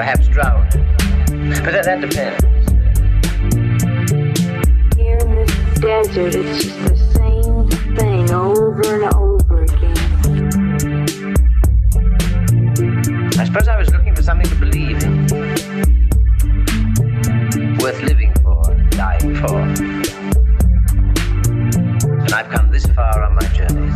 perhaps drown. But that, that depends. Here in this desert, it's just the same thing over and over again. I suppose I was looking for something to believe in. Worth living for, dying for. And I've come this far on my journey.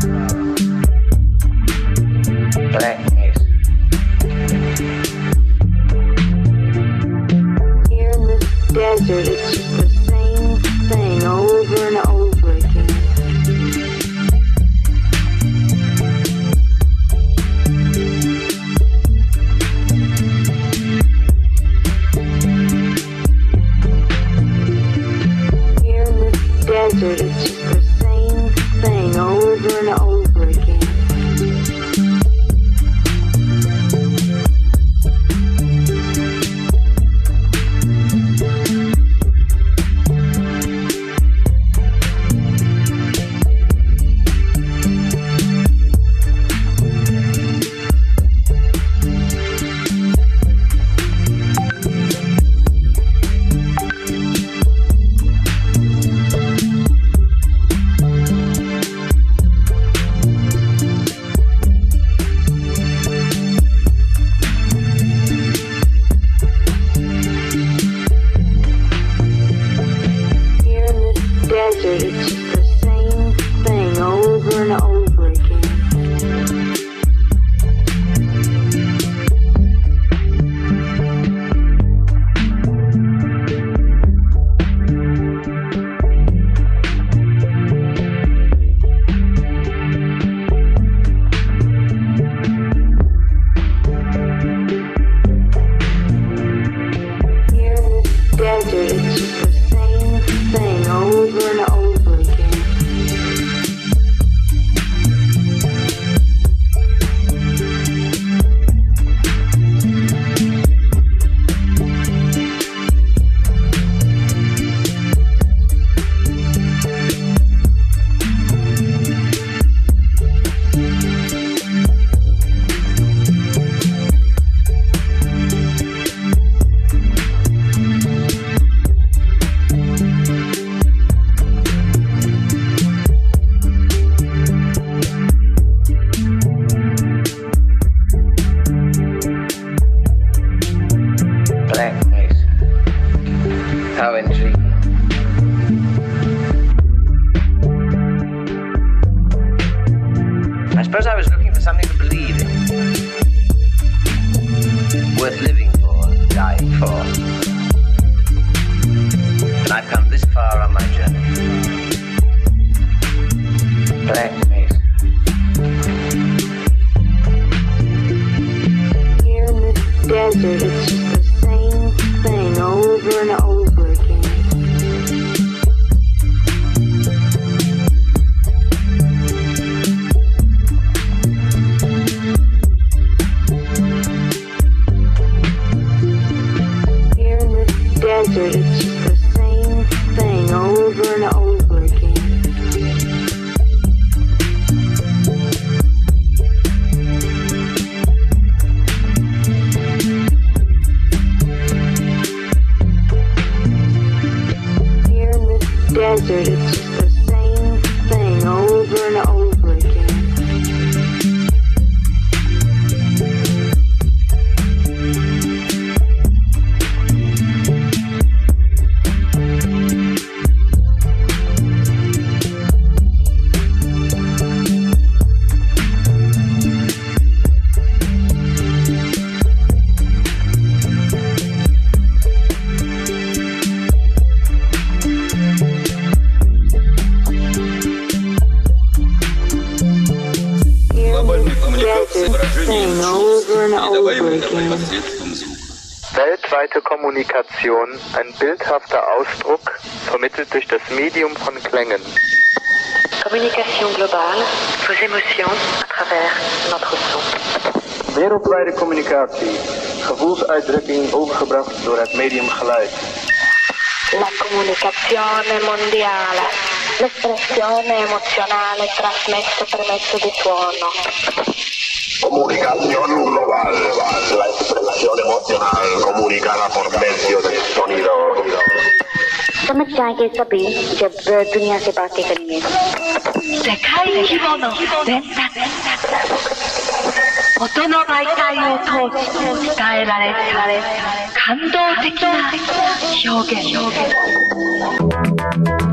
Blackness. Kommunikation, ein bildhafter Ausdruck, vermittelt durch das Medium von Klängen. Communication globale, vos émotions à travers notre son. Wereldwijde communicatie, gevoelsuitdrukking overgebracht door het medium geluid. La comunicazione mondiale, l'espressione emozionale trasmessa per mezzo di suono. Comunicación global, la expresión emocional comunicada por medio del sonido. समझ जाएंगे सभी जब दुनिया से बातें करेंगे 世界規模の伝達音の媒体を通して伝えられた感動的な表現表現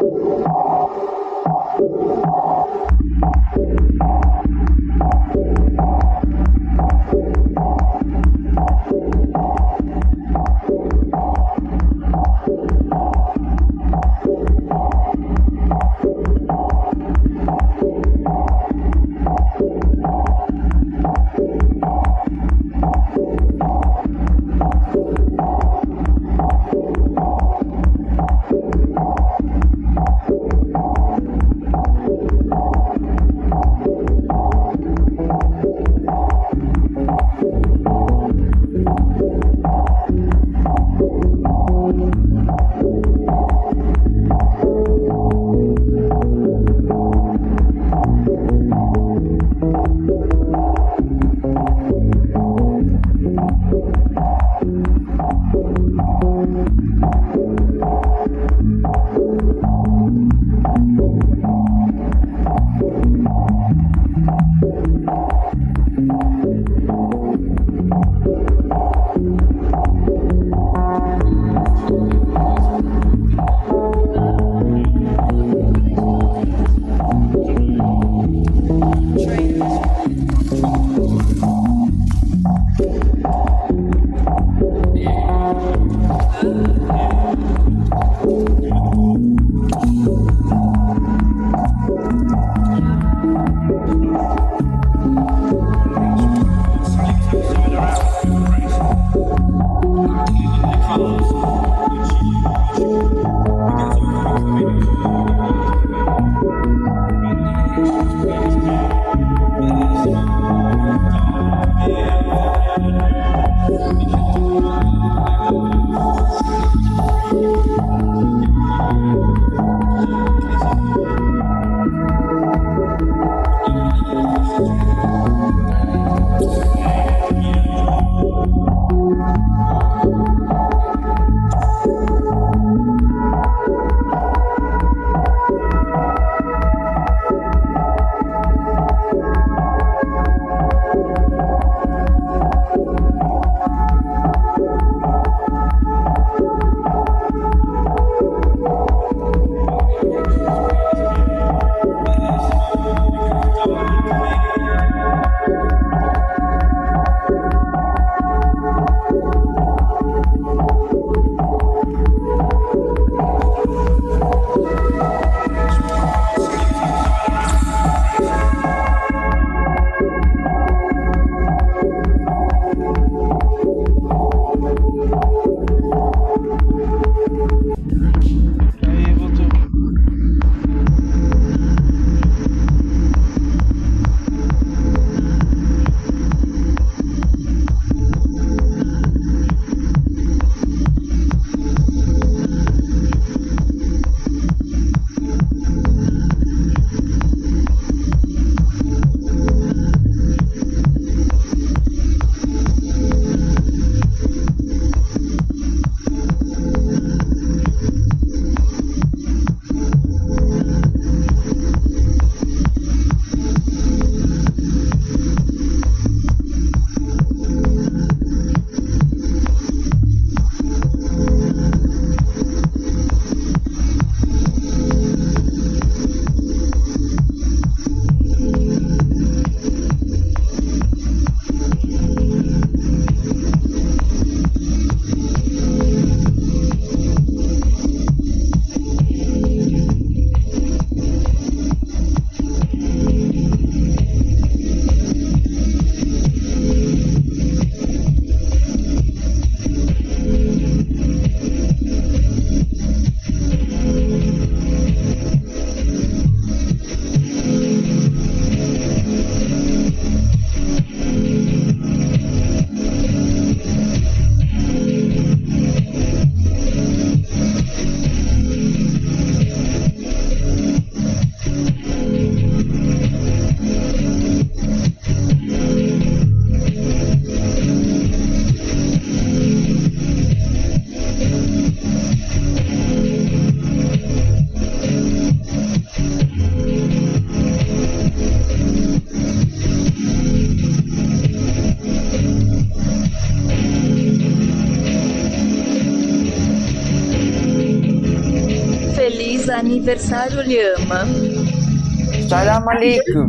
Thank you. Thank you. adversário lhe ama. Salam alaikum.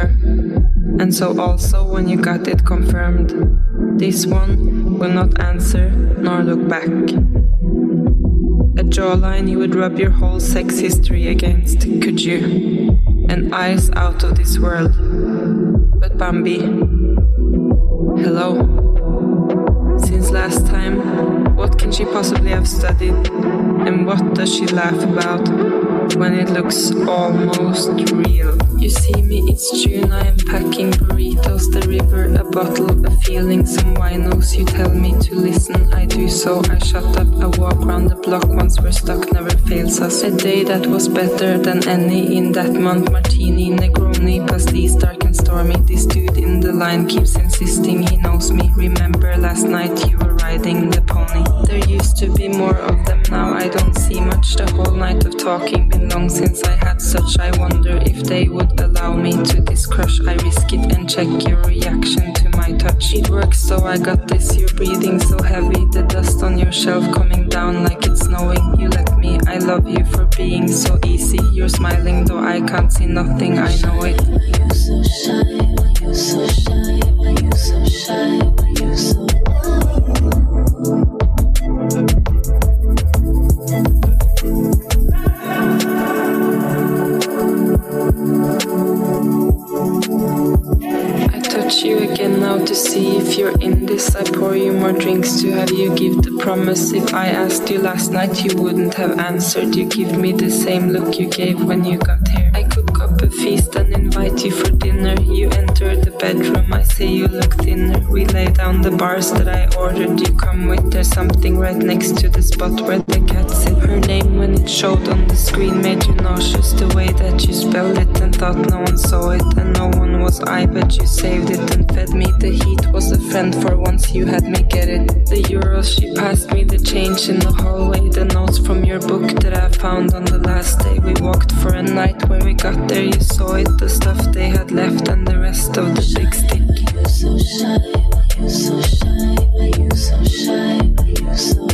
and so also when you got it confirmed. This one will not answer nor look back. A jawline you would rub your whole sex history against, could you? And eyes out of this world. But Bambi, hello. Since last time, what can she possibly have studied? And what does she laugh about when it looks almost real? You see me, it's June, I am packing burritos, the river, a bottle, a feeling, some winos. You tell me to listen, I do so. I shut up, I walk round the block once we're stuck, never fails us. A day that was better than any in that month. Martini, Negroni, pastis, dark stormy. This dude in the line keeps insisting he knows me. Remember last night you were riding the pony. There used to be more of them, now I don't see much. The whole night of talking been long since I had such. I wonder if they would allow me to this crush. I risk it and check your reaction to my touch. It works, so I got this. You're breathing so heavy, the dust on your shelf coming down like it's snowing. You let me, I love you for being so easy. You're smiling, though I can't see nothing, I know it. You're so shy, you're so shy, you're so shy, you're so I touch you again now to see if you're in this. I pour you more drinks to have you give the promise. If I asked you last night, you wouldn't have answered. You give me the same look you gave when you got feast and invite you for dinner. You enter the bedroom, I say you look thinner. We lay down the bars that I ordered. You come with, there's something right next to the spot where the cat. Her name when it showed on the screen made you nauseous. The way that you spelled it and thought no one saw it and no one was I, but you saved it and fed me. The heat was a friend for once you had me get it. The euros she passed me, the change in the hallway, the notes from your book that I found on the last day. We walked for a night when we got there, you saw it, the stuff they had left and the rest of the big stick. You're so shy, you're so shy, you're so shy, you're so